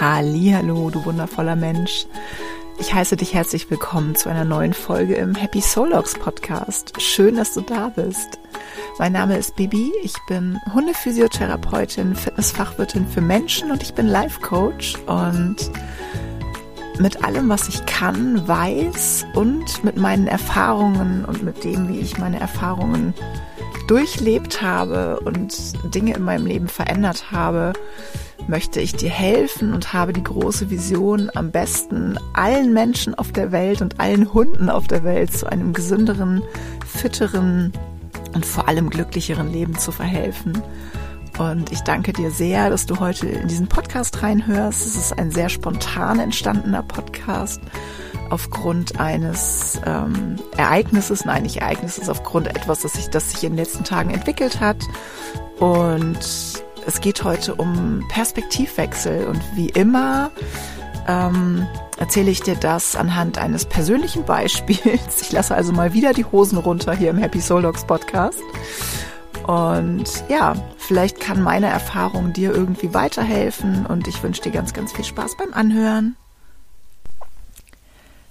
Hallo, du wundervoller Mensch. Ich heiße dich herzlich willkommen zu einer neuen Folge im Happy Sologs Podcast. Schön, dass du da bist. Mein Name ist Bibi. Ich bin Hundephysiotherapeutin, Fitnessfachwirtin für Menschen und ich bin Life Coach und mit allem, was ich kann, weiß und mit meinen Erfahrungen und mit dem, wie ich meine Erfahrungen durchlebt habe und Dinge in meinem Leben verändert habe, möchte ich dir helfen und habe die große Vision, am besten allen Menschen auf der Welt und allen Hunden auf der Welt zu einem gesünderen, fitteren und vor allem glücklicheren Leben zu verhelfen. Und ich danke dir sehr, dass du heute in diesen Podcast reinhörst. Es ist ein sehr spontan entstandener Podcast aufgrund eines ähm, Ereignisses, nein, nicht Ereignisses, aufgrund etwas, das sich, das sich in den letzten Tagen entwickelt hat. Und es geht heute um Perspektivwechsel und wie immer ähm, erzähle ich dir das anhand eines persönlichen Beispiels. Ich lasse also mal wieder die Hosen runter hier im Happy Soul Dogs Podcast. Und ja, vielleicht kann meine Erfahrung dir irgendwie weiterhelfen und ich wünsche dir ganz, ganz viel Spaß beim Anhören.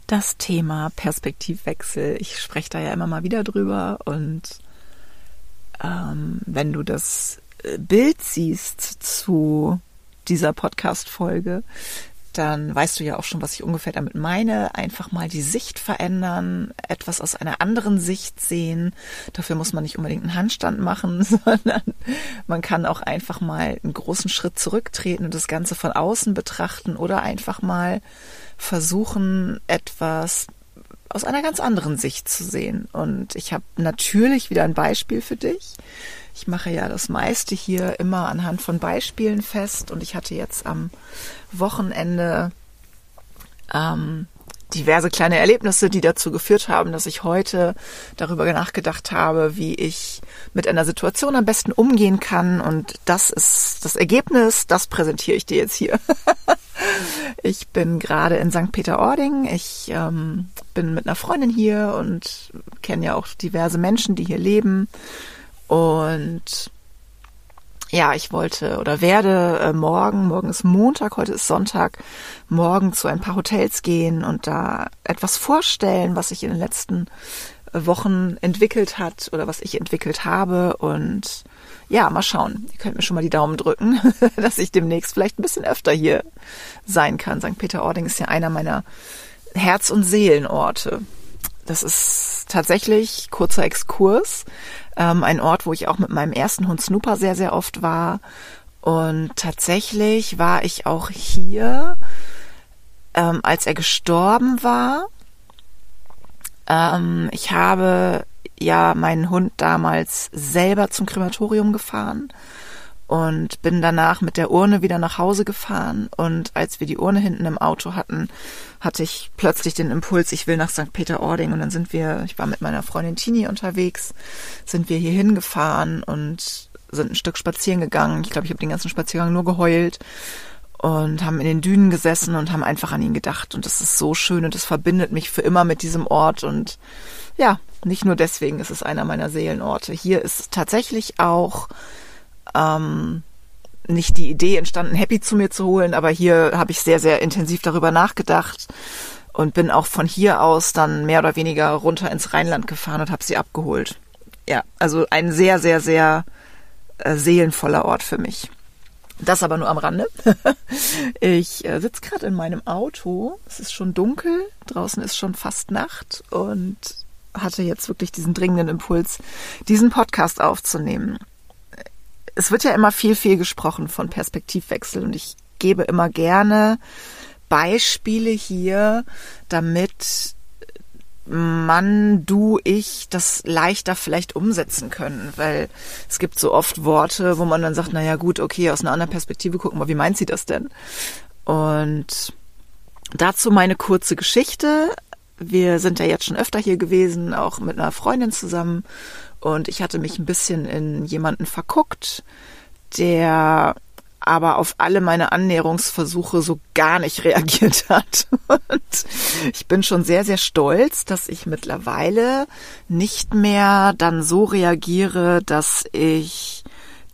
Das Thema Perspektivwechsel, ich spreche da ja immer mal wieder drüber und ähm, wenn du das Bild siehst zu dieser Podcast-Folge, dann weißt du ja auch schon, was ich ungefähr damit meine. Einfach mal die Sicht verändern, etwas aus einer anderen Sicht sehen. Dafür muss man nicht unbedingt einen Handstand machen, sondern man kann auch einfach mal einen großen Schritt zurücktreten und das Ganze von außen betrachten oder einfach mal versuchen, etwas aus einer ganz anderen Sicht zu sehen. Und ich habe natürlich wieder ein Beispiel für dich. Ich mache ja das meiste hier immer anhand von Beispielen fest und ich hatte jetzt am Wochenende ähm, diverse kleine Erlebnisse, die dazu geführt haben, dass ich heute darüber nachgedacht habe, wie ich mit einer Situation am besten umgehen kann. Und das ist das Ergebnis, das präsentiere ich dir jetzt hier. ich bin gerade in St. Peter-Ording. Ich ähm, bin mit einer Freundin hier und kenne ja auch diverse Menschen, die hier leben. Und ja, ich wollte oder werde äh, morgen, morgen ist Montag, heute ist Sonntag, morgen zu ein paar Hotels gehen und da etwas vorstellen, was sich in den letzten Wochen entwickelt hat oder was ich entwickelt habe. Und ja, mal schauen. Ihr könnt mir schon mal die Daumen drücken, dass ich demnächst vielleicht ein bisschen öfter hier sein kann. St. Peter-Ording ist ja einer meiner Herz- und Seelenorte. Das ist tatsächlich kurzer Exkurs. Ähm, ein Ort, wo ich auch mit meinem ersten Hund Snooper sehr, sehr oft war. Und tatsächlich war ich auch hier, ähm, als er gestorben war. Ähm, ich habe ja meinen Hund damals selber zum Krematorium gefahren und bin danach mit der Urne wieder nach Hause gefahren. Und als wir die Urne hinten im Auto hatten, hatte ich plötzlich den Impuls, ich will nach St. Peter-Ording. Und dann sind wir, ich war mit meiner Freundin Tini unterwegs, sind wir hier hingefahren und sind ein Stück spazieren gegangen. Ich glaube, ich habe den ganzen Spaziergang nur geheult und haben in den Dünen gesessen und haben einfach an ihn gedacht. Und das ist so schön und es verbindet mich für immer mit diesem Ort. Und ja, nicht nur deswegen ist es einer meiner Seelenorte. Hier ist tatsächlich auch ähm, nicht die Idee entstanden, Happy zu mir zu holen, aber hier habe ich sehr, sehr intensiv darüber nachgedacht und bin auch von hier aus dann mehr oder weniger runter ins Rheinland gefahren und habe sie abgeholt. Ja, also ein sehr, sehr, sehr äh, seelenvoller Ort für mich. Das aber nur am Rande. ich äh, sitze gerade in meinem Auto. Es ist schon dunkel, draußen ist schon fast Nacht und hatte jetzt wirklich diesen dringenden Impuls, diesen Podcast aufzunehmen es wird ja immer viel, viel gesprochen von Perspektivwechsel und ich gebe immer gerne Beispiele hier, damit man, du, ich das leichter vielleicht umsetzen können, weil es gibt so oft Worte, wo man dann sagt, naja gut, okay, aus einer anderen Perspektive gucken wir, wie meint sie das denn? Und dazu meine kurze Geschichte. Wir sind ja jetzt schon öfter hier gewesen, auch mit einer Freundin zusammen und ich hatte mich ein bisschen in jemanden verguckt, der aber auf alle meine Annäherungsversuche so gar nicht reagiert hat. Und ich bin schon sehr, sehr stolz, dass ich mittlerweile nicht mehr dann so reagiere, dass ich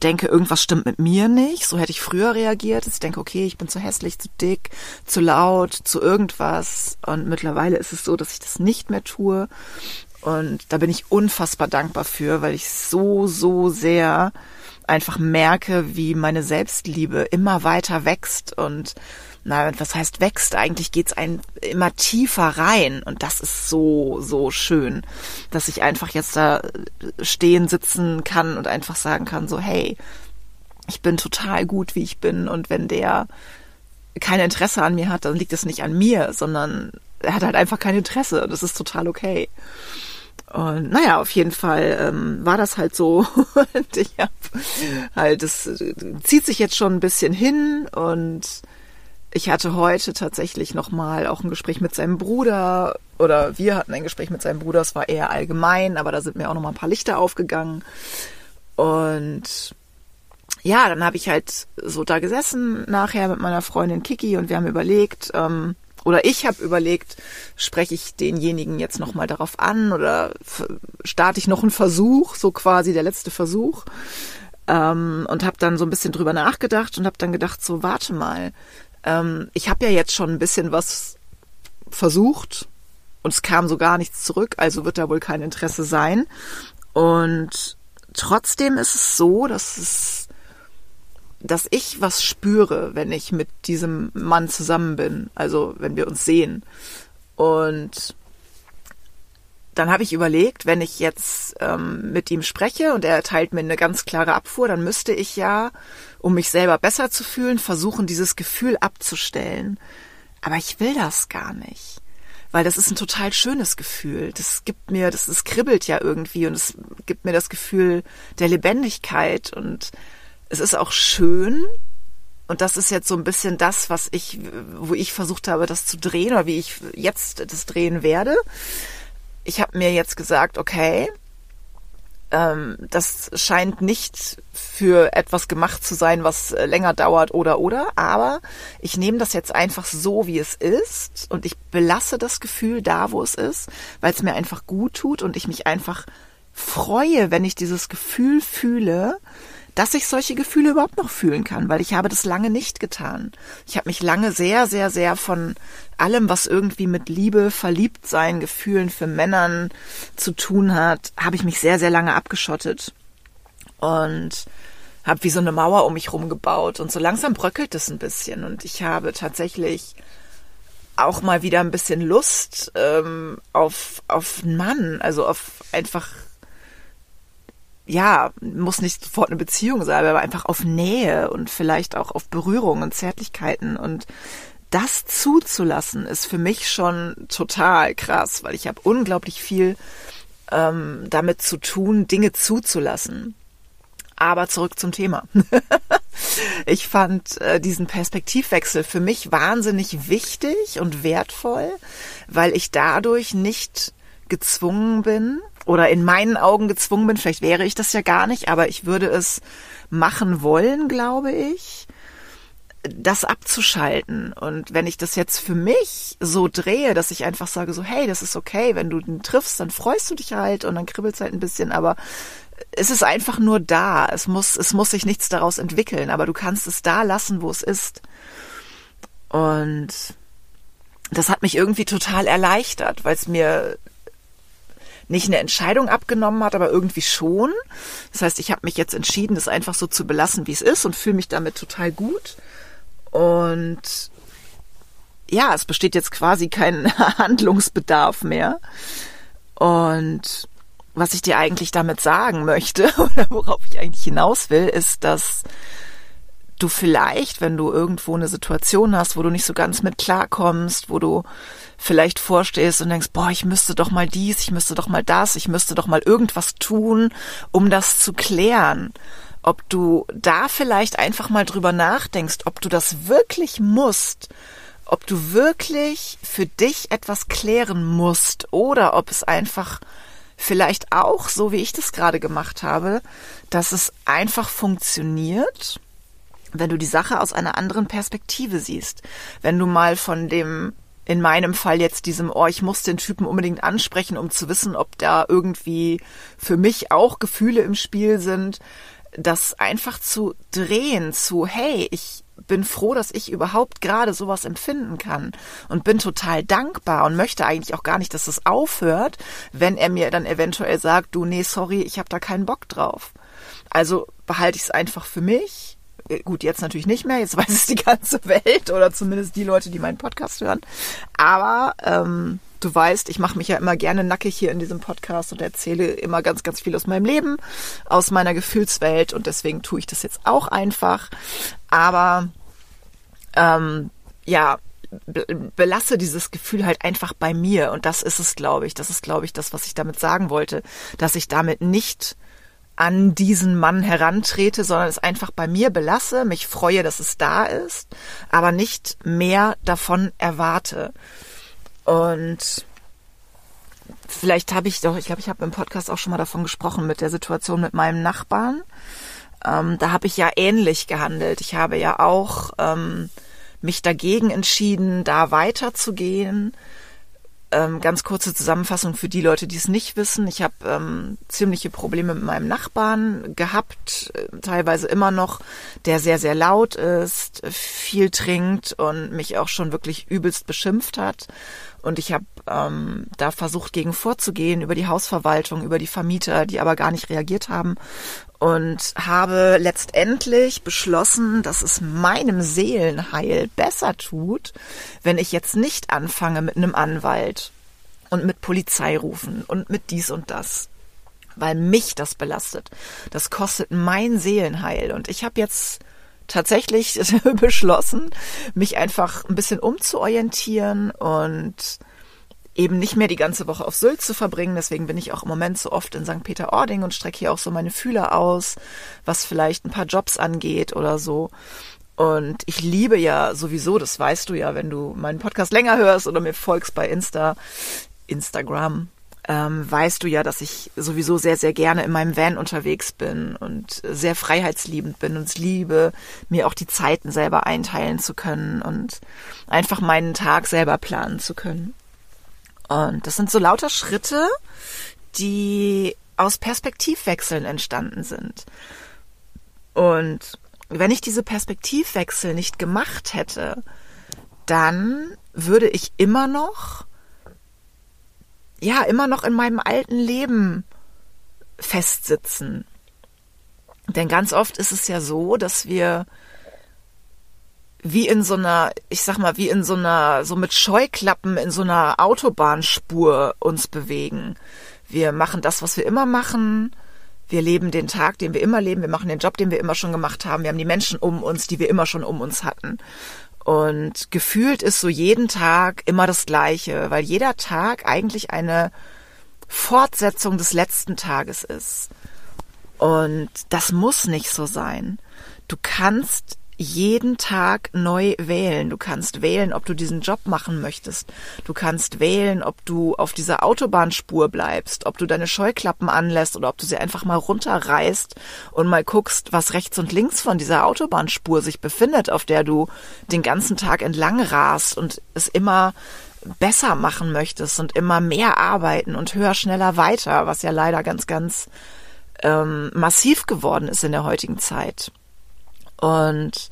denke, irgendwas stimmt mit mir nicht. So hätte ich früher reagiert. Ich denke, okay, ich bin zu hässlich, zu dick, zu laut, zu irgendwas. Und mittlerweile ist es so, dass ich das nicht mehr tue. Und da bin ich unfassbar dankbar für, weil ich so, so sehr einfach merke, wie meine Selbstliebe immer weiter wächst und na, was heißt wächst? Eigentlich geht's ein immer tiefer rein und das ist so, so schön, dass ich einfach jetzt da stehen, sitzen kann und einfach sagen kann, so, hey, ich bin total gut, wie ich bin und wenn der kein Interesse an mir hat, dann liegt es nicht an mir, sondern er hat halt einfach kein Interesse und das ist total okay. Und naja, auf jeden Fall ähm, war das halt so. und ich hab halt, es äh, zieht sich jetzt schon ein bisschen hin und ich hatte heute tatsächlich nochmal auch ein Gespräch mit seinem Bruder oder wir hatten ein Gespräch mit seinem Bruder, es war eher allgemein, aber da sind mir auch nochmal ein paar Lichter aufgegangen. Und ja, dann habe ich halt so da gesessen nachher mit meiner Freundin Kiki und wir haben überlegt, ähm, oder ich habe überlegt, spreche ich denjenigen jetzt nochmal darauf an oder starte ich noch einen Versuch, so quasi der letzte Versuch. Ähm, und habe dann so ein bisschen drüber nachgedacht und habe dann gedacht, so warte mal, ähm, ich habe ja jetzt schon ein bisschen was versucht und es kam so gar nichts zurück, also wird da wohl kein Interesse sein. Und trotzdem ist es so, dass es dass ich was spüre, wenn ich mit diesem Mann zusammen bin, also wenn wir uns sehen. Und dann habe ich überlegt, wenn ich jetzt ähm, mit ihm spreche und er erteilt mir eine ganz klare Abfuhr, dann müsste ich ja, um mich selber besser zu fühlen, versuchen, dieses Gefühl abzustellen. Aber ich will das gar nicht. Weil das ist ein total schönes Gefühl. Das gibt mir, das, das kribbelt ja irgendwie und es gibt mir das Gefühl der Lebendigkeit und es ist auch schön. Und das ist jetzt so ein bisschen das, was ich, wo ich versucht habe, das zu drehen oder wie ich jetzt das drehen werde. Ich habe mir jetzt gesagt, okay, ähm, das scheint nicht für etwas gemacht zu sein, was länger dauert oder oder, aber ich nehme das jetzt einfach so, wie es ist und ich belasse das Gefühl da, wo es ist, weil es mir einfach gut tut und ich mich einfach freue, wenn ich dieses Gefühl fühle, dass ich solche Gefühle überhaupt noch fühlen kann, weil ich habe das lange nicht getan. Ich habe mich lange sehr, sehr, sehr von allem, was irgendwie mit Liebe, Verliebtsein, Gefühlen für Männern zu tun hat, habe ich mich sehr, sehr lange abgeschottet und habe wie so eine Mauer um mich rumgebaut und so langsam bröckelt es ein bisschen und ich habe tatsächlich auch mal wieder ein bisschen Lust ähm, auf auf einen Mann, also auf einfach ja, muss nicht sofort eine Beziehung sein, aber einfach auf Nähe und vielleicht auch auf Berührung und Zärtlichkeiten und das zuzulassen ist für mich schon total krass, weil ich habe unglaublich viel ähm, damit zu tun, Dinge zuzulassen. Aber zurück zum Thema. ich fand äh, diesen Perspektivwechsel für mich wahnsinnig wichtig und wertvoll, weil ich dadurch nicht gezwungen bin, oder in meinen Augen gezwungen bin, vielleicht wäre ich das ja gar nicht, aber ich würde es machen wollen, glaube ich, das abzuschalten. Und wenn ich das jetzt für mich so drehe, dass ich einfach sage so, hey, das ist okay, wenn du ihn triffst, dann freust du dich halt und dann kribbelt es halt ein bisschen, aber es ist einfach nur da. Es muss, es muss sich nichts daraus entwickeln, aber du kannst es da lassen, wo es ist. Und das hat mich irgendwie total erleichtert, weil es mir nicht eine Entscheidung abgenommen hat, aber irgendwie schon. Das heißt, ich habe mich jetzt entschieden, das einfach so zu belassen, wie es ist und fühle mich damit total gut. Und ja, es besteht jetzt quasi kein Handlungsbedarf mehr. Und was ich dir eigentlich damit sagen möchte oder worauf ich eigentlich hinaus will, ist, dass du vielleicht, wenn du irgendwo eine Situation hast, wo du nicht so ganz mit klarkommst, wo du vielleicht vorstehst und denkst, boah, ich müsste doch mal dies, ich müsste doch mal das, ich müsste doch mal irgendwas tun, um das zu klären. Ob du da vielleicht einfach mal drüber nachdenkst, ob du das wirklich musst, ob du wirklich für dich etwas klären musst oder ob es einfach vielleicht auch, so wie ich das gerade gemacht habe, dass es einfach funktioniert, wenn du die Sache aus einer anderen Perspektive siehst. Wenn du mal von dem in meinem Fall jetzt diesem, oh, ich muss den Typen unbedingt ansprechen, um zu wissen, ob da irgendwie für mich auch Gefühle im Spiel sind, das einfach zu drehen zu, hey, ich bin froh, dass ich überhaupt gerade sowas empfinden kann und bin total dankbar und möchte eigentlich auch gar nicht, dass es aufhört, wenn er mir dann eventuell sagt, du, nee, sorry, ich habe da keinen Bock drauf. Also behalte ich es einfach für mich. Äh, gut, jetzt natürlich nicht mehr, jetzt weiß es die ganze Welt oder zumindest die Leute, die meinen Podcast hören. Aber ähm, du weißt, ich mache mich ja immer gerne nackig hier in diesem Podcast und erzähle immer ganz, ganz viel aus meinem Leben, aus meiner Gefühlswelt und deswegen tue ich das jetzt auch einfach. Aber ähm, ja, belasse dieses Gefühl halt einfach bei mir und das ist es, glaube ich. Das ist, glaube ich, das, was ich damit sagen wollte, dass ich damit nicht an diesen Mann herantrete, sondern es einfach bei mir belasse, mich freue, dass es da ist, aber nicht mehr davon erwarte. Und vielleicht habe ich doch, ich glaube, ich habe im Podcast auch schon mal davon gesprochen mit der Situation mit meinem Nachbarn. Ähm, da habe ich ja ähnlich gehandelt. Ich habe ja auch ähm, mich dagegen entschieden, da weiterzugehen ähm, ganz kurze Zusammenfassung für die Leute, die es nicht wissen. Ich habe ähm, ziemliche Probleme mit meinem Nachbarn gehabt, äh, teilweise immer noch, der sehr, sehr laut ist, viel trinkt und mich auch schon wirklich übelst beschimpft hat. Und ich habe ähm, da versucht, gegen vorzugehen, über die Hausverwaltung, über die Vermieter, die aber gar nicht reagiert haben und habe letztendlich beschlossen, dass es meinem Seelenheil besser tut, wenn ich jetzt nicht anfange mit einem Anwalt und mit Polizei rufen und mit dies und das, weil mich das belastet. Das kostet mein Seelenheil und ich habe jetzt tatsächlich beschlossen, mich einfach ein bisschen umzuorientieren und eben nicht mehr die ganze Woche auf Sylt zu verbringen. Deswegen bin ich auch im Moment so oft in St. Peter-Ording und strecke hier auch so meine Fühler aus, was vielleicht ein paar Jobs angeht oder so. Und ich liebe ja sowieso, das weißt du ja, wenn du meinen Podcast länger hörst oder mir folgst bei Insta, Instagram, ähm, weißt du ja, dass ich sowieso sehr, sehr gerne in meinem Van unterwegs bin und sehr freiheitsliebend bin und es liebe, mir auch die Zeiten selber einteilen zu können und einfach meinen Tag selber planen zu können. Und das sind so lauter Schritte, die aus Perspektivwechseln entstanden sind. Und wenn ich diese Perspektivwechsel nicht gemacht hätte, dann würde ich immer noch, ja, immer noch in meinem alten Leben festsitzen. Denn ganz oft ist es ja so, dass wir wie in so einer, ich sag mal, wie in so einer, so mit Scheuklappen in so einer Autobahnspur uns bewegen. Wir machen das, was wir immer machen. Wir leben den Tag, den wir immer leben. Wir machen den Job, den wir immer schon gemacht haben. Wir haben die Menschen um uns, die wir immer schon um uns hatten. Und gefühlt ist so jeden Tag immer das Gleiche, weil jeder Tag eigentlich eine Fortsetzung des letzten Tages ist. Und das muss nicht so sein. Du kannst jeden Tag neu wählen. Du kannst wählen, ob du diesen Job machen möchtest. Du kannst wählen, ob du auf dieser Autobahnspur bleibst, ob du deine Scheuklappen anlässt oder ob du sie einfach mal runterreißt und mal guckst, was rechts und links von dieser Autobahnspur sich befindet, auf der du den ganzen Tag entlang rast und es immer besser machen möchtest und immer mehr arbeiten und höher, schneller, weiter, was ja leider ganz, ganz ähm, massiv geworden ist in der heutigen Zeit. Und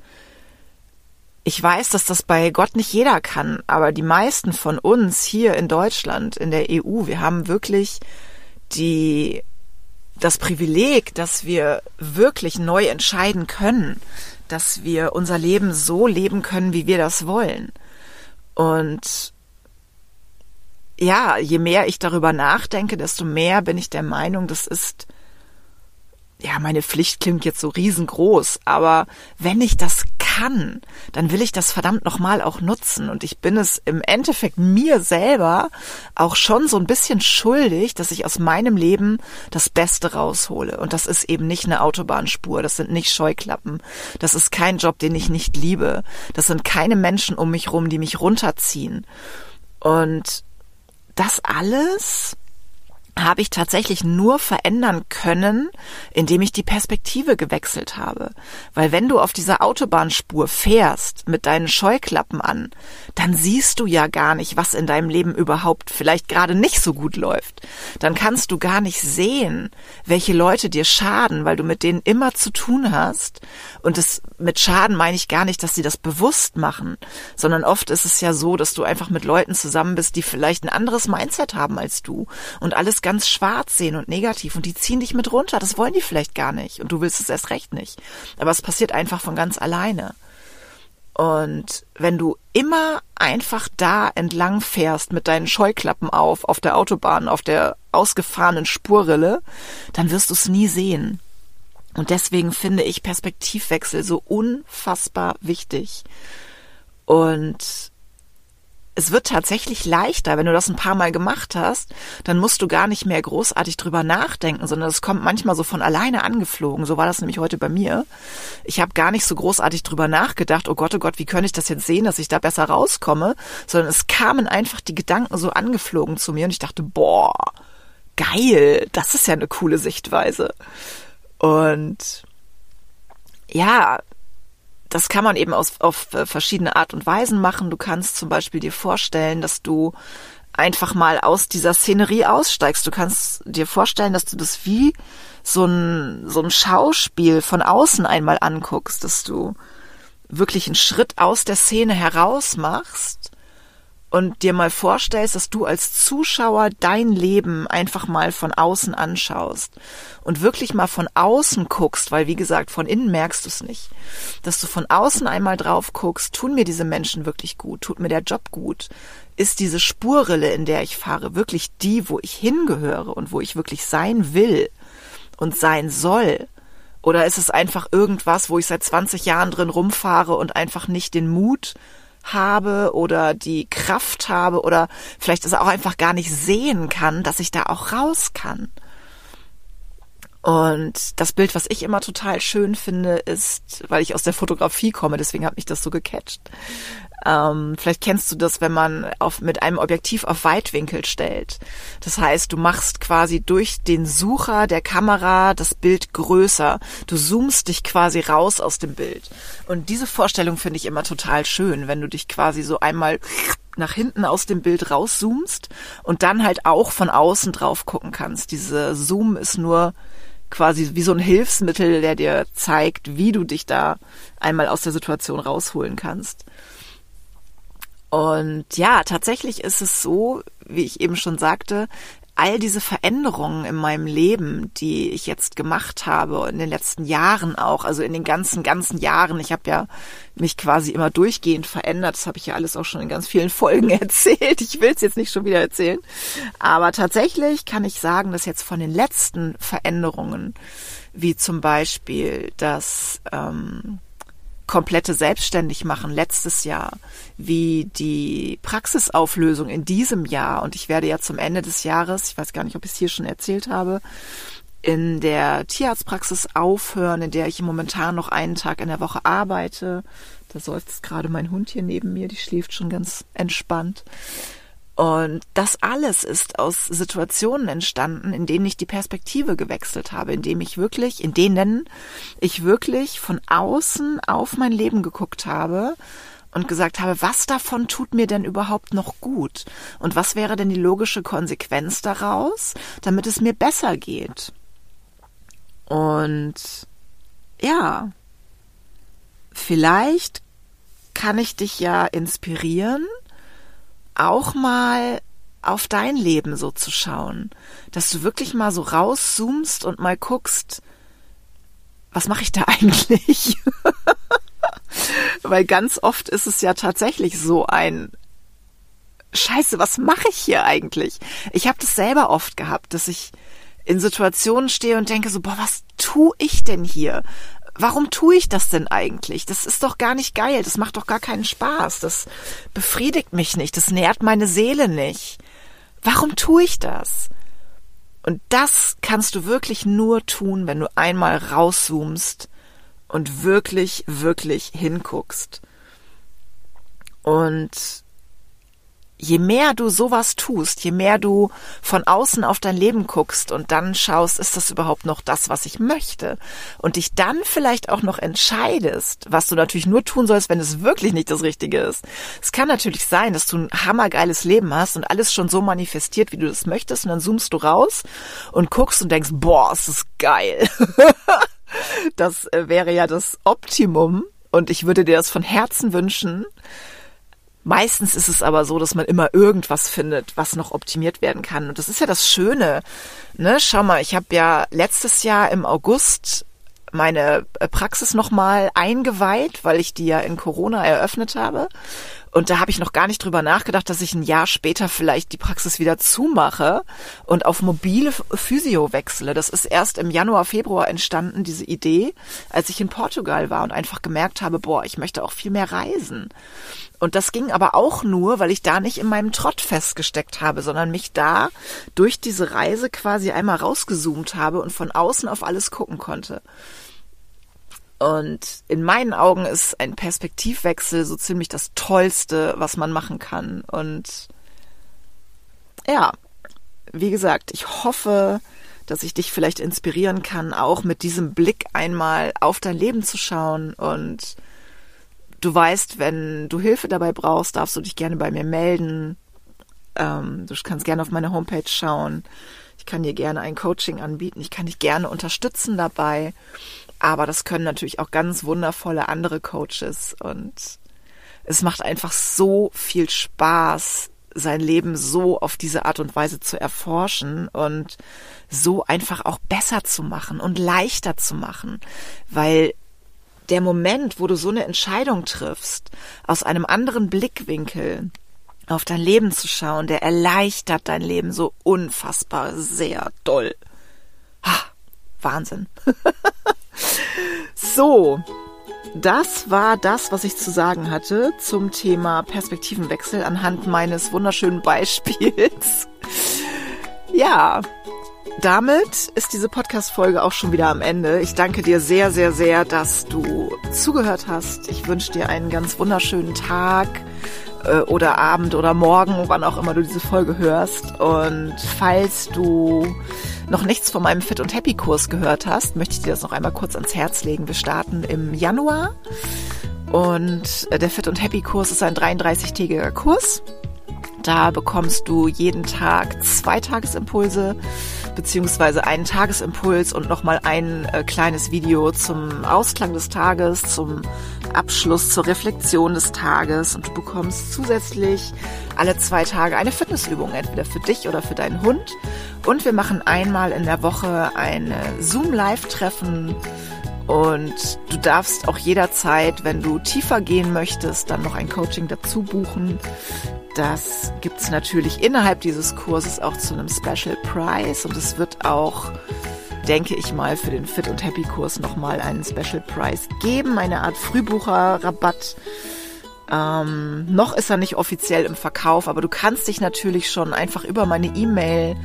ich weiß, dass das bei Gott nicht jeder kann, aber die meisten von uns hier in Deutschland, in der EU, wir haben wirklich die, das Privileg, dass wir wirklich neu entscheiden können, dass wir unser Leben so leben können, wie wir das wollen. Und ja, je mehr ich darüber nachdenke, desto mehr bin ich der Meinung, das ist ja, meine Pflicht klingt jetzt so riesengroß, aber wenn ich das kann, dann will ich das verdammt nochmal auch nutzen. Und ich bin es im Endeffekt mir selber auch schon so ein bisschen schuldig, dass ich aus meinem Leben das Beste raushole. Und das ist eben nicht eine Autobahnspur, das sind nicht Scheuklappen, das ist kein Job, den ich nicht liebe, das sind keine Menschen um mich rum, die mich runterziehen. Und das alles habe ich tatsächlich nur verändern können, indem ich die Perspektive gewechselt habe. Weil wenn du auf dieser Autobahnspur fährst mit deinen Scheuklappen an, dann siehst du ja gar nicht, was in deinem Leben überhaupt vielleicht gerade nicht so gut läuft. Dann kannst du gar nicht sehen, welche Leute dir schaden, weil du mit denen immer zu tun hast. Und das mit Schaden meine ich gar nicht, dass sie das bewusst machen, sondern oft ist es ja so, dass du einfach mit Leuten zusammen bist, die vielleicht ein anderes Mindset haben als du und alles ganz schwarz sehen und negativ und die ziehen dich mit runter. Das wollen die vielleicht gar nicht und du willst es erst recht nicht. Aber es passiert einfach von ganz alleine. Und wenn du immer einfach da entlang fährst mit deinen Scheuklappen auf, auf der Autobahn, auf der ausgefahrenen Spurrille, dann wirst du es nie sehen. Und deswegen finde ich Perspektivwechsel so unfassbar wichtig. Und es wird tatsächlich leichter, wenn du das ein paar Mal gemacht hast, dann musst du gar nicht mehr großartig drüber nachdenken, sondern es kommt manchmal so von alleine angeflogen. So war das nämlich heute bei mir. Ich habe gar nicht so großartig drüber nachgedacht, oh Gott, oh Gott, wie könnte ich das jetzt sehen, dass ich da besser rauskomme, sondern es kamen einfach die Gedanken so angeflogen zu mir und ich dachte, boah, geil, das ist ja eine coole Sichtweise. Und ja, das kann man eben aus, auf äh, verschiedene Art und Weisen machen. Du kannst zum Beispiel dir vorstellen, dass du einfach mal aus dieser Szenerie aussteigst. Du kannst dir vorstellen, dass du das wie so ein, so ein Schauspiel von außen einmal anguckst, dass du wirklich einen Schritt aus der Szene heraus machst und dir mal vorstellst, dass du als Zuschauer dein Leben einfach mal von außen anschaust und wirklich mal von außen guckst, weil wie gesagt, von innen merkst du es nicht, dass du von außen einmal drauf guckst, tun mir diese Menschen wirklich gut, tut mir der Job gut, ist diese Spurrille, in der ich fahre, wirklich die, wo ich hingehöre und wo ich wirklich sein will und sein soll? Oder ist es einfach irgendwas, wo ich seit 20 Jahren drin rumfahre und einfach nicht den Mut habe oder die Kraft habe oder vielleicht es auch einfach gar nicht sehen kann, dass ich da auch raus kann. Und das Bild, was ich immer total schön finde, ist, weil ich aus der Fotografie komme, deswegen hat mich das so gecatcht. Ähm, vielleicht kennst du das, wenn man auf, mit einem Objektiv auf Weitwinkel stellt. Das heißt, du machst quasi durch den Sucher der Kamera das Bild größer. Du zoomst dich quasi raus aus dem Bild. Und diese Vorstellung finde ich immer total schön, wenn du dich quasi so einmal nach hinten aus dem Bild rauszoomst und dann halt auch von außen drauf gucken kannst. Diese Zoom ist nur quasi wie so ein Hilfsmittel, der dir zeigt, wie du dich da einmal aus der Situation rausholen kannst. Und ja, tatsächlich ist es so, wie ich eben schon sagte, all diese Veränderungen in meinem Leben, die ich jetzt gemacht habe in den letzten Jahren auch, also in den ganzen, ganzen Jahren, ich habe ja mich quasi immer durchgehend verändert, das habe ich ja alles auch schon in ganz vielen Folgen erzählt, ich will es jetzt nicht schon wieder erzählen, aber tatsächlich kann ich sagen, dass jetzt von den letzten Veränderungen, wie zum Beispiel, dass ähm, komplette selbstständig machen letztes Jahr, wie die Praxisauflösung in diesem Jahr. Und ich werde ja zum Ende des Jahres, ich weiß gar nicht, ob ich es hier schon erzählt habe, in der Tierarztpraxis aufhören, in der ich momentan noch einen Tag in der Woche arbeite. Da seufzt gerade mein Hund hier neben mir, die schläft schon ganz entspannt. Und das alles ist aus Situationen entstanden, in denen ich die Perspektive gewechselt habe, in dem ich wirklich, in denen ich wirklich von außen auf mein Leben geguckt habe und gesagt habe, was davon tut mir denn überhaupt noch gut? Und was wäre denn die logische Konsequenz daraus, damit es mir besser geht? Und ja, vielleicht kann ich dich ja inspirieren, auch mal auf dein Leben so zu schauen, dass du wirklich mal so rauszoomst und mal guckst, was mache ich da eigentlich? Weil ganz oft ist es ja tatsächlich so ein Scheiße, was mache ich hier eigentlich? Ich habe das selber oft gehabt, dass ich in Situationen stehe und denke so, boah, was tu ich denn hier? Warum tue ich das denn eigentlich? Das ist doch gar nicht geil, das macht doch gar keinen Spaß, das befriedigt mich nicht, das nährt meine Seele nicht. Warum tue ich das? Und das kannst du wirklich nur tun, wenn du einmal rauszoomst und wirklich, wirklich hinguckst. Und je mehr du sowas tust, je mehr du von außen auf dein Leben guckst und dann schaust, ist das überhaupt noch das, was ich möchte? Und dich dann vielleicht auch noch entscheidest, was du natürlich nur tun sollst, wenn es wirklich nicht das Richtige ist. Es kann natürlich sein, dass du ein hammergeiles Leben hast und alles schon so manifestiert, wie du das möchtest und dann zoomst du raus und guckst und denkst, boah, ist das geil. das äh, wäre ja das Optimum und ich würde dir das von Herzen wünschen. Meistens ist es aber so, dass man immer irgendwas findet, was noch optimiert werden kann. Und das ist ja das Schöne. Ne? Schau mal, ich habe ja letztes Jahr im August meine äh, Praxis nochmal eingeweiht, weil ich die ja in Corona eröffnet habe. Und da habe ich noch gar nicht drüber nachgedacht, dass ich ein Jahr später vielleicht die Praxis wieder zumache und auf mobile Physio wechsle. Das ist erst im Januar, Februar entstanden, diese Idee, als ich in Portugal war und einfach gemerkt habe, boah, ich möchte auch viel mehr reisen. Und das ging aber auch nur, weil ich da nicht in meinem Trott festgesteckt habe, sondern mich da durch diese Reise quasi einmal rausgezoomt habe und von außen auf alles gucken konnte. Und in meinen Augen ist ein Perspektivwechsel so ziemlich das Tollste, was man machen kann. Und ja, wie gesagt, ich hoffe, dass ich dich vielleicht inspirieren kann, auch mit diesem Blick einmal auf dein Leben zu schauen. Und du weißt, wenn du Hilfe dabei brauchst, darfst du dich gerne bei mir melden. Ähm, du kannst gerne auf meine Homepage schauen. Ich kann dir gerne ein Coaching anbieten. Ich kann dich gerne unterstützen dabei. Aber das können natürlich auch ganz wundervolle andere Coaches und es macht einfach so viel Spaß, sein Leben so auf diese Art und Weise zu erforschen und so einfach auch besser zu machen und leichter zu machen, weil der Moment, wo du so eine Entscheidung triffst, aus einem anderen Blickwinkel auf dein Leben zu schauen, der erleichtert dein Leben so unfassbar sehr doll. Ha, Wahnsinn. so, das war das, was ich zu sagen hatte zum Thema Perspektivenwechsel anhand meines wunderschönen Beispiels. Ja, damit ist diese Podcast-Folge auch schon wieder am Ende. Ich danke dir sehr, sehr, sehr, dass du zugehört hast. Ich wünsche dir einen ganz wunderschönen Tag äh, oder Abend oder Morgen, wann auch immer du diese Folge hörst. Und falls du noch nichts von meinem Fit und Happy Kurs gehört hast, möchte ich dir das noch einmal kurz ans Herz legen. Wir starten im Januar und äh, der Fit und Happy Kurs ist ein 33-tägiger Kurs. Da bekommst du jeden Tag zwei Tagesimpulse beziehungsweise einen Tagesimpuls und nochmal ein äh, kleines Video zum Ausklang des Tages, zum Abschluss, zur Reflexion des Tages und du bekommst zusätzlich alle zwei Tage eine Fitnessübung, entweder für dich oder für deinen Hund. Und wir machen einmal in der Woche ein Zoom-Live-Treffen und du darfst auch jederzeit, wenn du tiefer gehen möchtest, dann noch ein Coaching dazu buchen. Das gibt's natürlich innerhalb dieses Kurses auch zu einem Special Price und es wird auch, denke ich mal, für den Fit und Happy Kurs nochmal einen Special Price geben, eine Art Frühbucherrabatt. Ähm, noch ist er nicht offiziell im Verkauf, aber du kannst dich natürlich schon einfach über meine E-Mail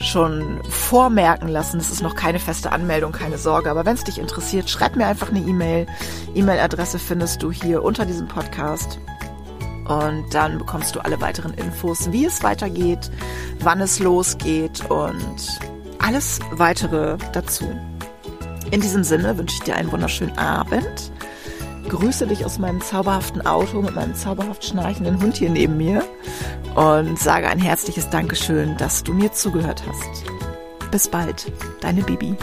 schon vormerken lassen. Es ist noch keine feste Anmeldung, keine Sorge. Aber wenn es dich interessiert, schreib mir einfach eine E-Mail. E-Mail-Adresse findest du hier unter diesem Podcast. Und dann bekommst du alle weiteren Infos, wie es weitergeht, wann es losgeht und alles weitere dazu. In diesem Sinne wünsche ich dir einen wunderschönen Abend. Grüße dich aus meinem zauberhaften Auto mit meinem zauberhaft schnarchenden Hund hier neben mir und sage ein herzliches Dankeschön, dass du mir zugehört hast. Bis bald, deine Bibi.